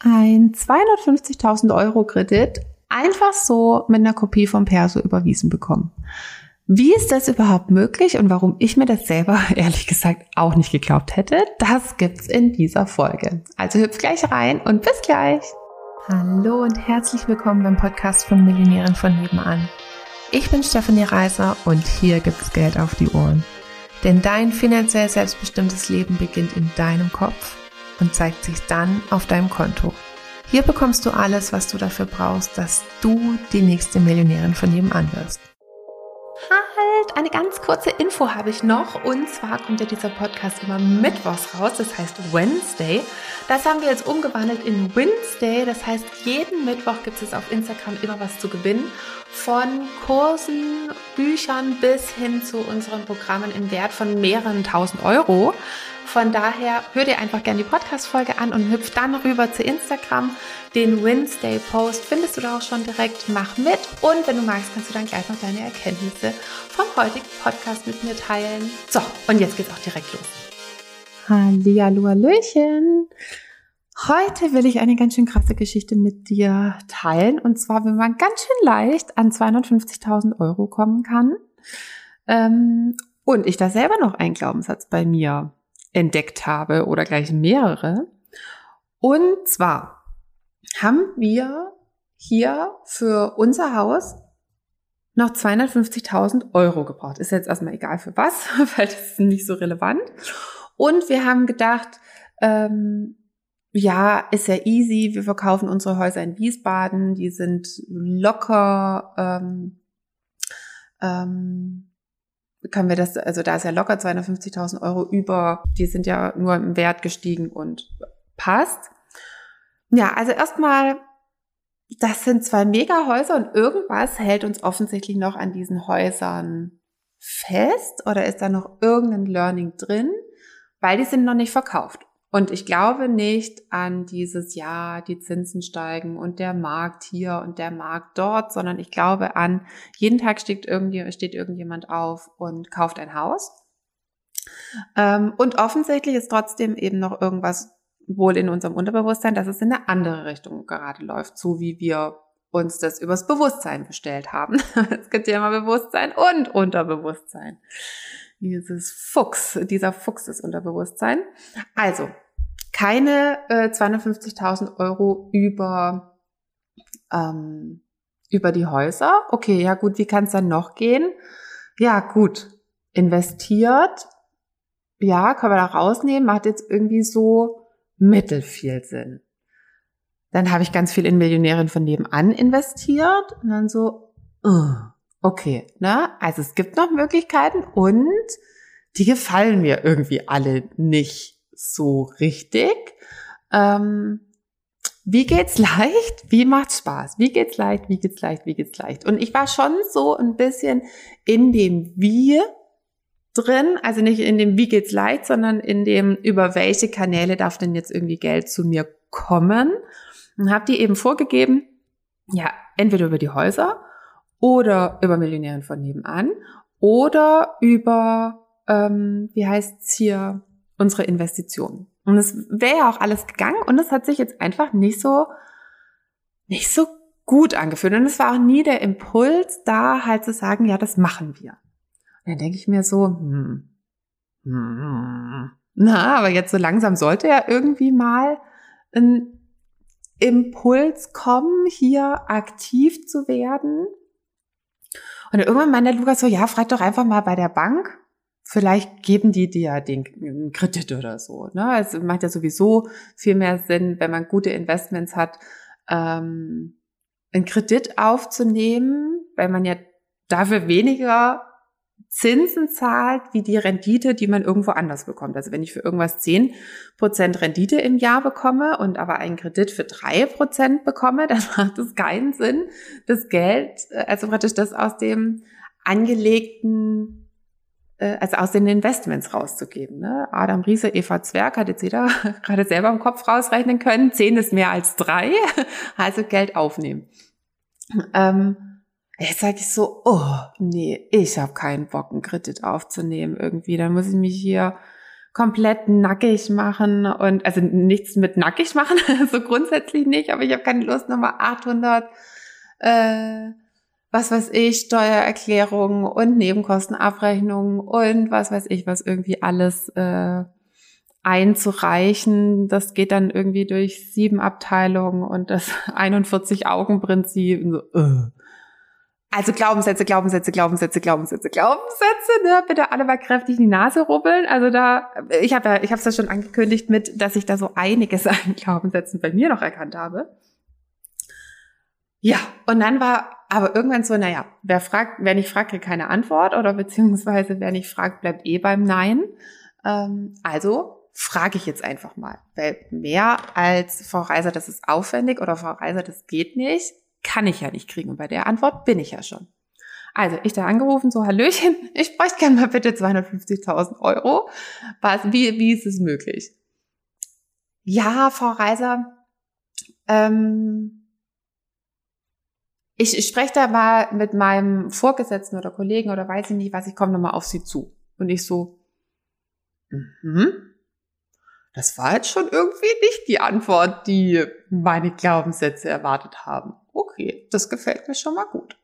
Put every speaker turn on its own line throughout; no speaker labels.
ein 250.000 Euro Kredit einfach so mit einer Kopie vom Perso überwiesen bekommen. Wie ist das überhaupt möglich und warum ich mir das selber ehrlich gesagt auch nicht geglaubt hätte, das gibt's in dieser Folge. Also hüpf gleich rein und bis gleich.
Hallo und herzlich willkommen beim Podcast von Millionären von nebenan. Ich bin Stefanie Reiser und hier gibt's Geld auf die Ohren. Denn dein finanziell selbstbestimmtes Leben beginnt in deinem Kopf und zeigt sich dann auf deinem Konto. Hier bekommst du alles, was du dafür brauchst, dass du die nächste Millionärin von nebenan wirst.
Halt, eine ganz kurze Info habe ich noch. Und zwar kommt ja dieser Podcast immer mittwochs raus, das heißt Wednesday. Das haben wir jetzt umgewandelt in Wednesday. Das heißt, jeden Mittwoch gibt es auf Instagram immer was zu gewinnen. Von Kursen, Büchern bis hin zu unseren Programmen im Wert von mehreren tausend Euro. Von daher hör dir einfach gerne die Podcast-Folge an und hüpf dann rüber zu Instagram. Den Wednesday-Post findest du da auch schon direkt. Mach mit und wenn du magst, kannst du dann gleich noch deine Erkenntnisse vom heutigen Podcast mit mir teilen. So, und jetzt geht's auch direkt los. Hallihallo, Hallöchen. Heute will ich eine ganz schön krasse Geschichte mit dir teilen. Und zwar, wenn man ganz schön leicht an 250.000 Euro kommen kann. Ähm, und ich da selber noch einen Glaubenssatz bei mir entdeckt habe oder gleich mehrere. Und zwar haben wir hier für unser Haus noch 250.000 Euro gebraucht. Ist jetzt erstmal egal für was, weil das ist nicht so relevant. Und wir haben gedacht, ähm, ja, ist ja easy. Wir verkaufen unsere Häuser in Wiesbaden. Die sind locker ähm, ähm, können wir das, also da ist ja locker 250.000 Euro über, die sind ja nur im Wert gestiegen und passt. Ja, also erstmal, das sind zwei Megahäuser und irgendwas hält uns offensichtlich noch an diesen Häusern fest oder ist da noch irgendein Learning drin, weil die sind noch nicht verkauft. Und ich glaube nicht an dieses Jahr, die Zinsen steigen und der Markt hier und der Markt dort, sondern ich glaube an, jeden Tag steht, irgendjemand, steht irgendjemand auf und kauft ein Haus. Ähm, und offensichtlich ist trotzdem eben noch irgendwas wohl in unserem Unterbewusstsein, dass es in eine andere Richtung gerade läuft, so wie wir uns das übers Bewusstsein bestellt haben. es gibt ja immer Bewusstsein und Unterbewusstsein dieses Fuchs, dieser Fuchs des Unterbewusstsein. Also, keine äh, 250.000 Euro über, ähm, über die Häuser. Okay, ja gut, wie kann es dann noch gehen? Ja gut, investiert, ja, kann man da rausnehmen, macht jetzt irgendwie so mittelfiel Sinn. Dann habe ich ganz viel in Millionärin von nebenan investiert und dann so, uh, Okay, ne? Also es gibt noch Möglichkeiten und die gefallen mir irgendwie alle nicht so richtig. Ähm, wie geht's leicht? Wie macht's Spaß? Wie geht's leicht? Wie geht's leicht? Wie geht's leicht? Und ich war schon so ein bisschen in dem Wie drin, also nicht in dem Wie geht's leicht, sondern in dem über welche Kanäle darf denn jetzt irgendwie Geld zu mir kommen und habe die eben vorgegeben, ja, entweder über die Häuser oder über Millionären von nebenan oder über, ähm, wie heißt's hier, unsere Investitionen. Und es wäre ja auch alles gegangen und es hat sich jetzt einfach nicht so, nicht so gut angefühlt. Und es war auch nie der Impuls, da halt zu sagen, ja, das machen wir. Und dann denke ich mir so, hm, hm, na, aber jetzt so langsam sollte ja irgendwie mal ein Impuls kommen, hier aktiv zu werden und irgendwann meinte Lukas so, ja, frag doch einfach mal bei der Bank. Vielleicht geben die dir ja den Kredit oder so. Ne? Es macht ja sowieso viel mehr Sinn, wenn man gute Investments hat, ähm, einen Kredit aufzunehmen, weil man ja dafür weniger Zinsen zahlt, wie die Rendite, die man irgendwo anders bekommt. Also wenn ich für irgendwas zehn Prozent Rendite im Jahr bekomme und aber einen Kredit für drei Prozent bekomme, dann macht es keinen Sinn, das Geld, äh, also praktisch das aus dem angelegten, äh, also aus den Investments rauszugeben. Ne? Adam Riese, Eva Zwerg hat jetzt jeder gerade selber im Kopf rausrechnen können. Zehn ist mehr als drei, also Geld aufnehmen. Ähm, Jetzt sage ich so, oh nee, ich habe keinen Bock, einen Kredit aufzunehmen irgendwie. Dann muss ich mich hier komplett nackig machen und also nichts mit nackig machen, so grundsätzlich nicht, aber ich habe keine Lust nochmal 800 äh, was weiß ich, Steuererklärungen und Nebenkostenabrechnungen und was weiß ich, was irgendwie alles äh, einzureichen. Das geht dann irgendwie durch sieben Abteilungen und das 41-Augen-Prinzip. So, äh. Also Glaubenssätze, Glaubenssätze, Glaubenssätze, Glaubenssätze, Glaubenssätze, ne? Bitte alle mal kräftig in die Nase rubbeln. Also da, ich habe ja, ich habe es ja schon angekündigt mit, dass ich da so einiges an Glaubenssätzen bei mir noch erkannt habe. Ja, und dann war aber irgendwann so, naja, wer fragt, wer nicht fragt, kriegt keine Antwort oder beziehungsweise wer nicht fragt, bleibt eh beim Nein. Ähm, also frage ich jetzt einfach mal, weil mehr als Frau Reiser, das ist aufwendig oder Frau Reiser, das geht nicht, kann ich ja nicht kriegen. Bei der Antwort bin ich ja schon. Also ich da angerufen, so Hallöchen, ich bräuchte gerne mal bitte 250.000 Euro. Was, wie, wie ist es möglich? Ja, Frau Reiser, ähm, ich, ich spreche da mal mit meinem Vorgesetzten oder Kollegen oder weiß ich nicht was, ich komme nochmal auf sie zu. Und ich so, mhm. Das war jetzt schon irgendwie nicht die Antwort, die meine Glaubenssätze erwartet haben. Okay, das gefällt mir schon mal gut.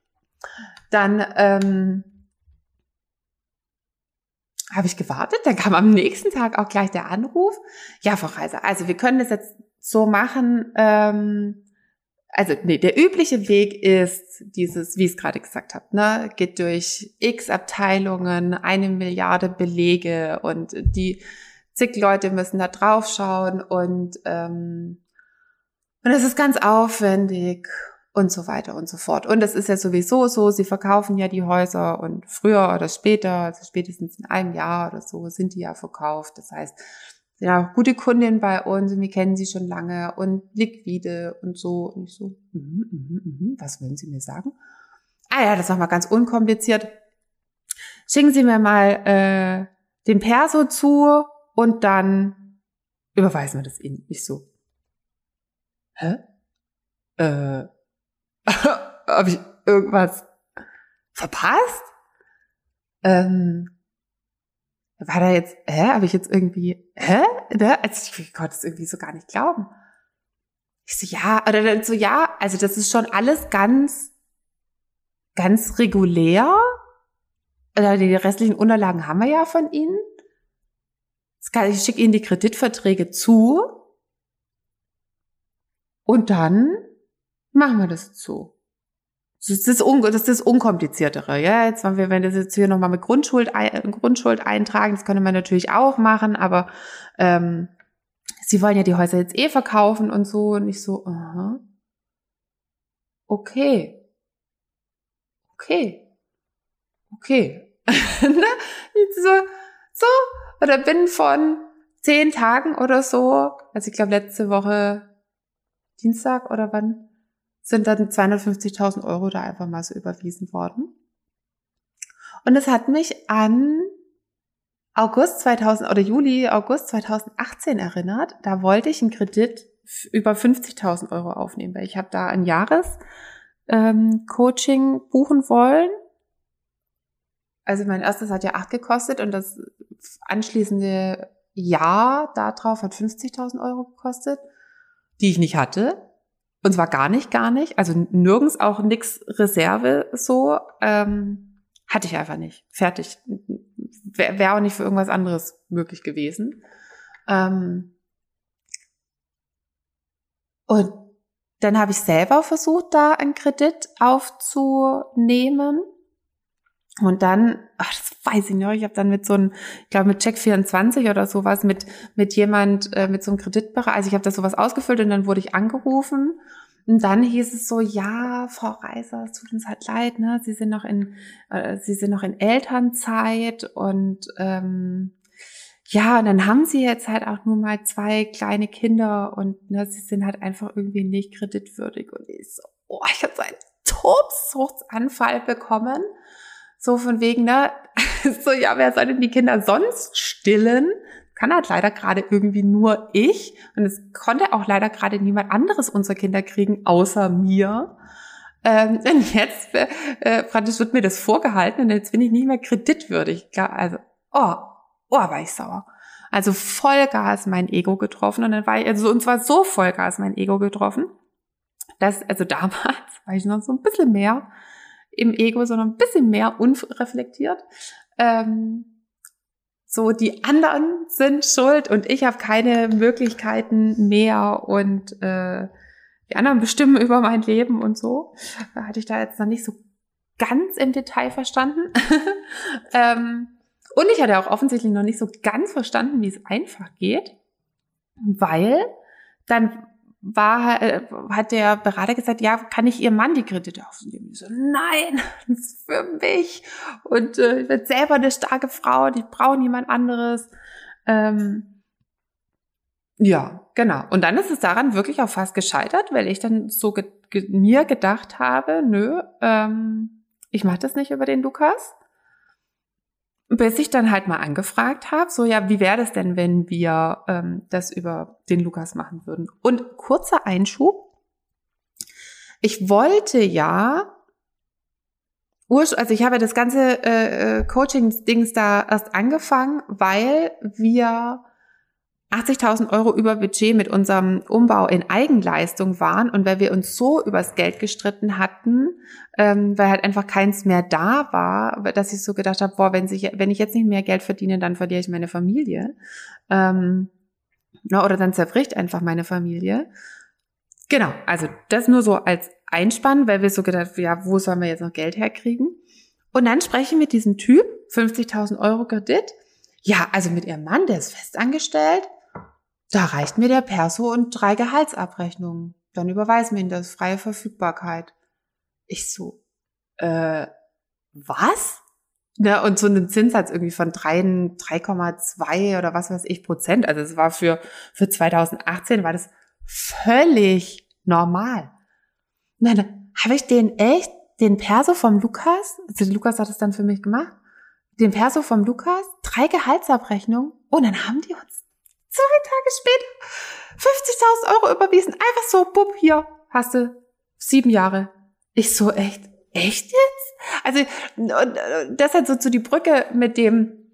Dann ähm, habe ich gewartet, dann kam am nächsten Tag auch gleich der Anruf. Ja, Frau Reiser, also wir können das jetzt so machen, ähm, also nee, der übliche Weg ist dieses, wie ich es gerade gesagt habe, ne, geht durch x Abteilungen, eine Milliarde Belege und die zig Leute müssen da drauf schauen und ähm, und es ist ganz aufwendig und so weiter und so fort. Und es ist ja sowieso so, sie verkaufen ja die Häuser und früher oder später, also spätestens in einem Jahr oder so, sind die ja verkauft. Das heißt, ja, gute Kundin bei uns und wir kennen sie schon lange und liquide und so. Und ich so, mm, mm, mm, was wollen Sie mir sagen? Ah ja, das war mal ganz unkompliziert. Schicken Sie mir mal äh, den Perso zu und dann überweisen wir das Ihnen. Ich so, hä? Äh, habe ich irgendwas verpasst? Ähm, war da jetzt, hä, habe ich jetzt irgendwie, hä? Ne? Also ich konnte es irgendwie so gar nicht glauben. Ich so, ja, oder dann so, ja, also das ist schon alles ganz, ganz regulär. Oder die restlichen Unterlagen haben wir ja von Ihnen. Ich schicke Ihnen die Kreditverträge zu. Und dann machen wir das zu. Das ist das, ist Unkompliziertere. Ja, jetzt, wenn wir, wenn das jetzt hier nochmal mit Grundschuld, Grundschuld eintragen, das könnte man natürlich auch machen, aber ähm, sie wollen ja die Häuser jetzt eh verkaufen und so. Und ich so, aha. Okay. Okay. Okay. Ne? so, so, oder bin von zehn Tagen oder so, also ich glaube letzte Woche Dienstag oder wann, sind dann 250.000 Euro da einfach mal so überwiesen worden. Und es hat mich an August 2000 oder Juli, August 2018 erinnert. Da wollte ich einen Kredit über 50.000 Euro aufnehmen, weil ich habe da ein Jahres ähm, buchen wollen. Also mein erstes hat ja acht gekostet und das anschließende Jahr darauf hat 50.000 Euro gekostet, die ich nicht hatte. Und zwar gar nicht, gar nicht. Also nirgends auch nix Reserve so. Ähm, hatte ich einfach nicht. Fertig. Wäre wär auch nicht für irgendwas anderes möglich gewesen. Ähm, und dann habe ich selber versucht, da einen Kredit aufzunehmen. Und dann, ach, das weiß ich noch, ich habe dann mit so einem, ich glaube mit Check 24 oder sowas, mit, mit jemand, äh, mit so einem Kreditbereich, also ich habe da sowas ausgefüllt und dann wurde ich angerufen und dann hieß es so, ja, Frau Reiser, es tut uns halt leid, ne? Sie sind noch in, äh, Sie sind noch in Elternzeit und ähm, ja, und dann haben sie jetzt halt auch nur mal zwei kleine Kinder und ne, sie sind halt einfach irgendwie nicht kreditwürdig. Und ich so, oh, ich habe so einen Tobsuchtsanfall bekommen. So von wegen, ne, so, ja, wer soll denn die Kinder sonst stillen? Kann halt leider gerade irgendwie nur ich. Und es konnte auch leider gerade niemand anderes unserer Kinder kriegen, außer mir. Ähm, denn jetzt äh, äh, praktisch wird mir das vorgehalten und jetzt bin ich nicht mehr kreditwürdig. Also, oh, oh, war ich sauer. Also Vollgas mein Ego getroffen und dann war ich, also und zwar so Vollgas mein Ego getroffen, dass, also damals war ich noch so ein bisschen mehr im Ego, sondern ein bisschen mehr unreflektiert. Ähm, so, die anderen sind schuld und ich habe keine Möglichkeiten mehr und äh, die anderen bestimmen über mein Leben und so. Da hatte ich da jetzt noch nicht so ganz im Detail verstanden. ähm, und ich hatte auch offensichtlich noch nicht so ganz verstanden, wie es einfach geht, weil dann war, äh, hat der Berater gesagt, ja, kann ich Ihrem Mann die Kredite aufnehmen? Ich so, nein, das ist für mich. Und äh, ich bin selber eine starke Frau und ich brauche niemand anderes. Ähm, ja, genau. Und dann ist es daran wirklich auch fast gescheitert, weil ich dann so ge ge mir gedacht habe, nö, ähm, ich mache das nicht über den Lukas bis ich dann halt mal angefragt habe, so ja, wie wäre das denn, wenn wir ähm, das über den Lukas machen würden? Und kurzer Einschub. Ich wollte ja, also ich habe das ganze äh, äh Coaching-Dings da erst angefangen, weil wir 80.000 Euro über Budget mit unserem Umbau in Eigenleistung waren und weil wir uns so übers Geld gestritten hatten, ähm, weil halt einfach keins mehr da war, dass ich so gedacht habe, boah, wenn, sich, wenn ich jetzt nicht mehr Geld verdiene, dann verliere ich meine Familie. Ähm, oder dann zerbricht einfach meine Familie. Genau, also das nur so als Einspann, weil wir so gedacht, ja, wo sollen wir jetzt noch Geld herkriegen? Und dann spreche ich mit diesem Typ, 50.000 Euro Kredit. Ja, also mit ihrem Mann, der ist festangestellt. Da reicht mir der Perso und drei Gehaltsabrechnungen. Dann überweisen wir ihn das freie Verfügbarkeit. Ich so, äh, was? Ne, und so einen Zinssatz irgendwie von 3,2 oder was weiß ich Prozent. Also es war für, für 2018 war das völlig normal. Und dann habe ich den echt, den Perso vom Lukas, also Lukas hat es dann für mich gemacht, den Perso vom Lukas, drei Gehaltsabrechnungen und dann haben die uns zwei Tage später 50.000 Euro überwiesen. Einfach so, bub, hier, hast du sieben Jahre. Ich so, echt, echt jetzt? Also, das hat so zu die Brücke mit dem,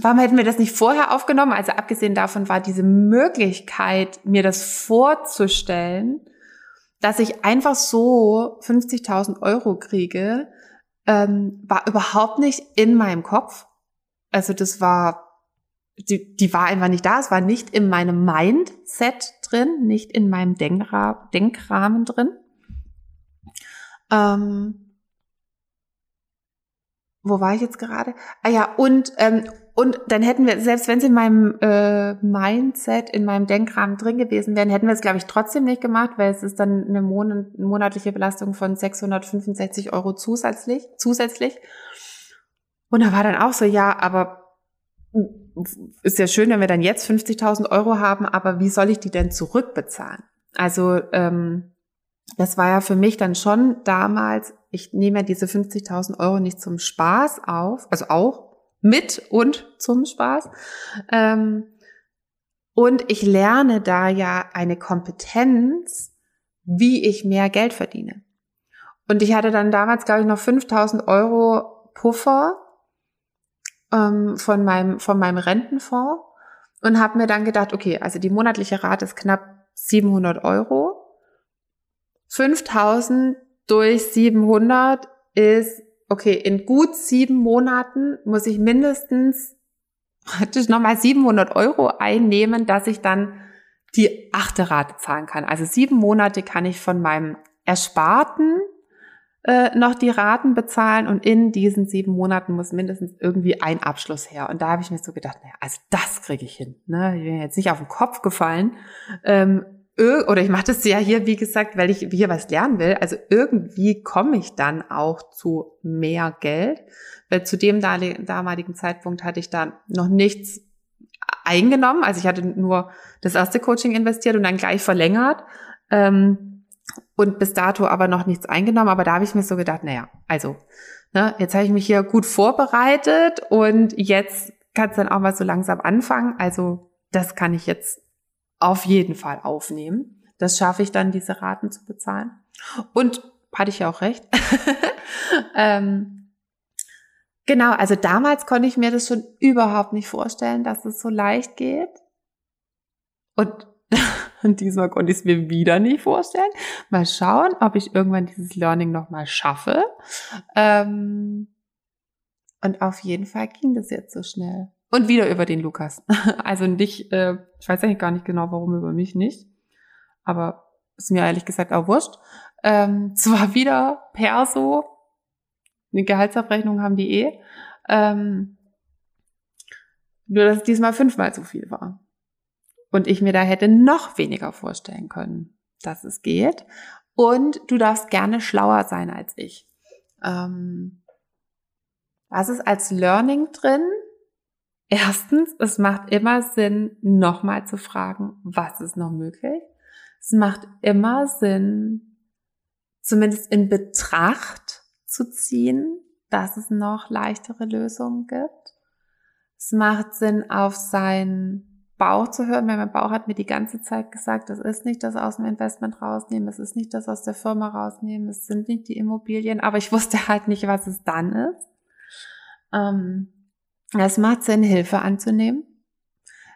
warum hätten wir das nicht vorher aufgenommen? Also abgesehen davon war diese Möglichkeit, mir das vorzustellen, dass ich einfach so 50.000 Euro kriege, ähm, war überhaupt nicht in meinem Kopf. Also das war, die, die war einfach nicht da. Es war nicht in meinem Mindset drin, nicht in meinem Denkra Denkrahmen drin. Ähm, wo war ich jetzt gerade? Ah ja, und ähm, und dann hätten wir, selbst wenn sie in meinem äh, Mindset, in meinem Denkrahmen drin gewesen wären, hätten wir es, glaube ich, trotzdem nicht gemacht, weil es ist dann eine Mon monatliche Belastung von 665 Euro zusätzlich. zusätzlich. Und da war dann auch so, ja, aber ist ja schön, wenn wir dann jetzt 50.000 Euro haben, aber wie soll ich die denn zurückbezahlen? Also ähm, das war ja für mich dann schon damals, ich nehme ja diese 50.000 Euro nicht zum Spaß auf, also auch, mit und zum Spaß. Ähm, und ich lerne da ja eine Kompetenz, wie ich mehr Geld verdiene. Und ich hatte dann damals, glaube ich, noch 5000 Euro Puffer ähm, von, meinem, von meinem Rentenfonds und habe mir dann gedacht, okay, also die monatliche Rate ist knapp 700 Euro. 5000 durch 700 ist okay, in gut sieben Monaten muss ich mindestens praktisch nochmal 700 Euro einnehmen, dass ich dann die achte Rate zahlen kann. Also sieben Monate kann ich von meinem Ersparten äh, noch die Raten bezahlen und in diesen sieben Monaten muss mindestens irgendwie ein Abschluss her. Und da habe ich mir so gedacht, naja, also das kriege ich hin. Ne? Ich bin jetzt nicht auf den Kopf gefallen. Ähm, oder ich mache das ja hier, wie gesagt, weil ich hier was lernen will. Also irgendwie komme ich dann auch zu mehr Geld, weil zu dem damaligen Zeitpunkt hatte ich da noch nichts eingenommen. Also ich hatte nur das erste Coaching investiert und dann gleich verlängert. Ähm, und bis dato aber noch nichts eingenommen. Aber da habe ich mir so gedacht, naja, also, ne, jetzt habe ich mich hier gut vorbereitet und jetzt kann es dann auch mal so langsam anfangen. Also das kann ich jetzt auf jeden Fall aufnehmen. Das schaffe ich dann, diese Raten zu bezahlen. Und hatte ich ja auch recht. ähm, genau, also damals konnte ich mir das schon überhaupt nicht vorstellen, dass es so leicht geht. Und, und diesmal konnte ich es mir wieder nicht vorstellen. Mal schauen, ob ich irgendwann dieses Learning nochmal schaffe. Ähm, und auf jeden Fall ging das jetzt so schnell. Und wieder über den Lukas. Also nicht, äh, ich weiß eigentlich gar nicht genau, warum über mich nicht. Aber ist mir ehrlich gesagt auch wurscht. Ähm, zwar wieder Perso, eine Gehaltsabrechnung haben die eh. Ähm, nur, dass es diesmal fünfmal so viel war. Und ich mir da hätte noch weniger vorstellen können, dass es geht. Und du darfst gerne schlauer sein als ich. Ähm, was ist als Learning drin? Erstens, es macht immer Sinn, nochmal zu fragen, was ist noch möglich. Es macht immer Sinn, zumindest in Betracht zu ziehen, dass es noch leichtere Lösungen gibt. Es macht Sinn, auf seinen Bauch zu hören, weil mein Bauch hat mir die ganze Zeit gesagt, das ist nicht das aus dem Investment rausnehmen, es ist nicht das aus der Firma rausnehmen, es sind nicht die Immobilien, aber ich wusste halt nicht, was es dann ist. Ähm, es macht Sinn, Hilfe anzunehmen.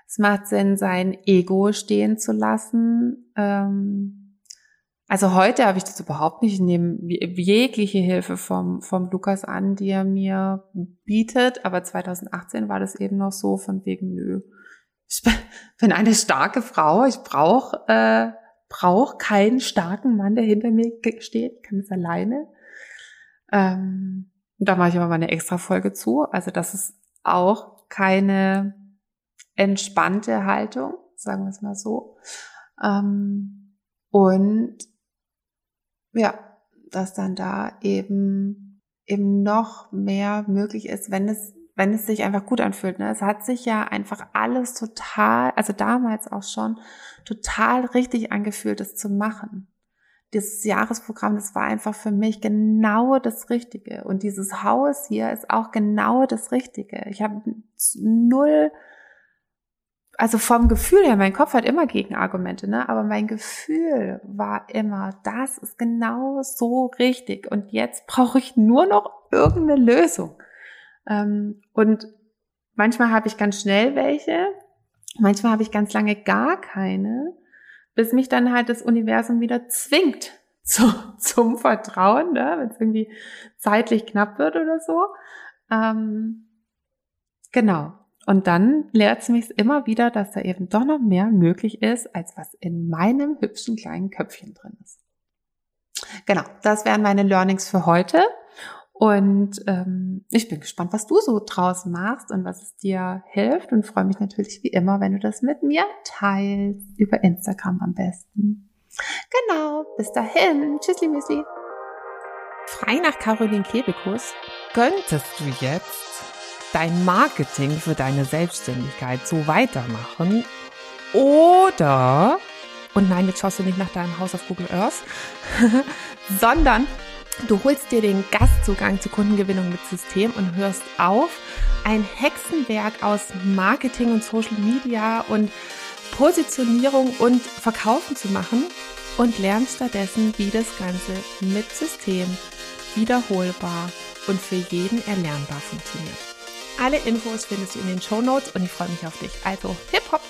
Es macht Sinn, sein Ego stehen zu lassen. Ähm, also heute habe ich das überhaupt nicht. Ich nehme jegliche Hilfe vom, vom Lukas an, die er mir bietet. Aber 2018 war das eben noch so von wegen, nö, ich bin eine starke Frau. Ich brauche äh, brauch keinen starken Mann, der hinter mir steht. Ich kann es alleine. Ähm, da mache ich aber mal eine extra Folge zu. Also das ist auch keine entspannte Haltung, sagen wir es mal so. Ähm, und ja, dass dann da eben eben noch mehr möglich ist, wenn es wenn es sich einfach gut anfühlt. Ne? Es hat sich ja einfach alles total, also damals auch schon, total richtig angefühlt, es zu machen dieses Jahresprogramm, das war einfach für mich genau das Richtige. Und dieses Haus hier ist auch genau das Richtige. Ich habe null, also vom Gefühl her, mein Kopf hat immer Gegenargumente, ne? Aber mein Gefühl war immer, das ist genau so richtig. Und jetzt brauche ich nur noch irgendeine Lösung. Ähm, und manchmal habe ich ganz schnell welche, manchmal habe ich ganz lange gar keine bis mich dann halt das Universum wieder zwingt zu, zum Vertrauen, ne? wenn es irgendwie zeitlich knapp wird oder so. Ähm, genau. Und dann lehrt es mich immer wieder, dass da eben doch noch mehr möglich ist, als was in meinem hübschen kleinen Köpfchen drin ist. Genau, das wären meine Learnings für heute. Und ähm, ich bin gespannt, was du so draus machst und was es dir hilft und freue mich natürlich wie immer, wenn du das mit mir teilst, über Instagram am besten. Genau, bis dahin. Tschüssli, Müsli.
Frei nach Caroline Kebekus könntest du jetzt dein Marketing für deine Selbstständigkeit so weitermachen oder, und nein, jetzt schaust du nicht nach deinem Haus auf Google Earth, sondern Du holst dir den Gastzugang zur Kundengewinnung mit System und hörst auf, ein Hexenwerk aus Marketing und Social Media und Positionierung und Verkaufen zu machen und lernst stattdessen, wie das Ganze mit System wiederholbar und für jeden erlernbar funktioniert. Alle Infos findest du in den Show Notes und ich freue mich auf dich. Also, hip hop!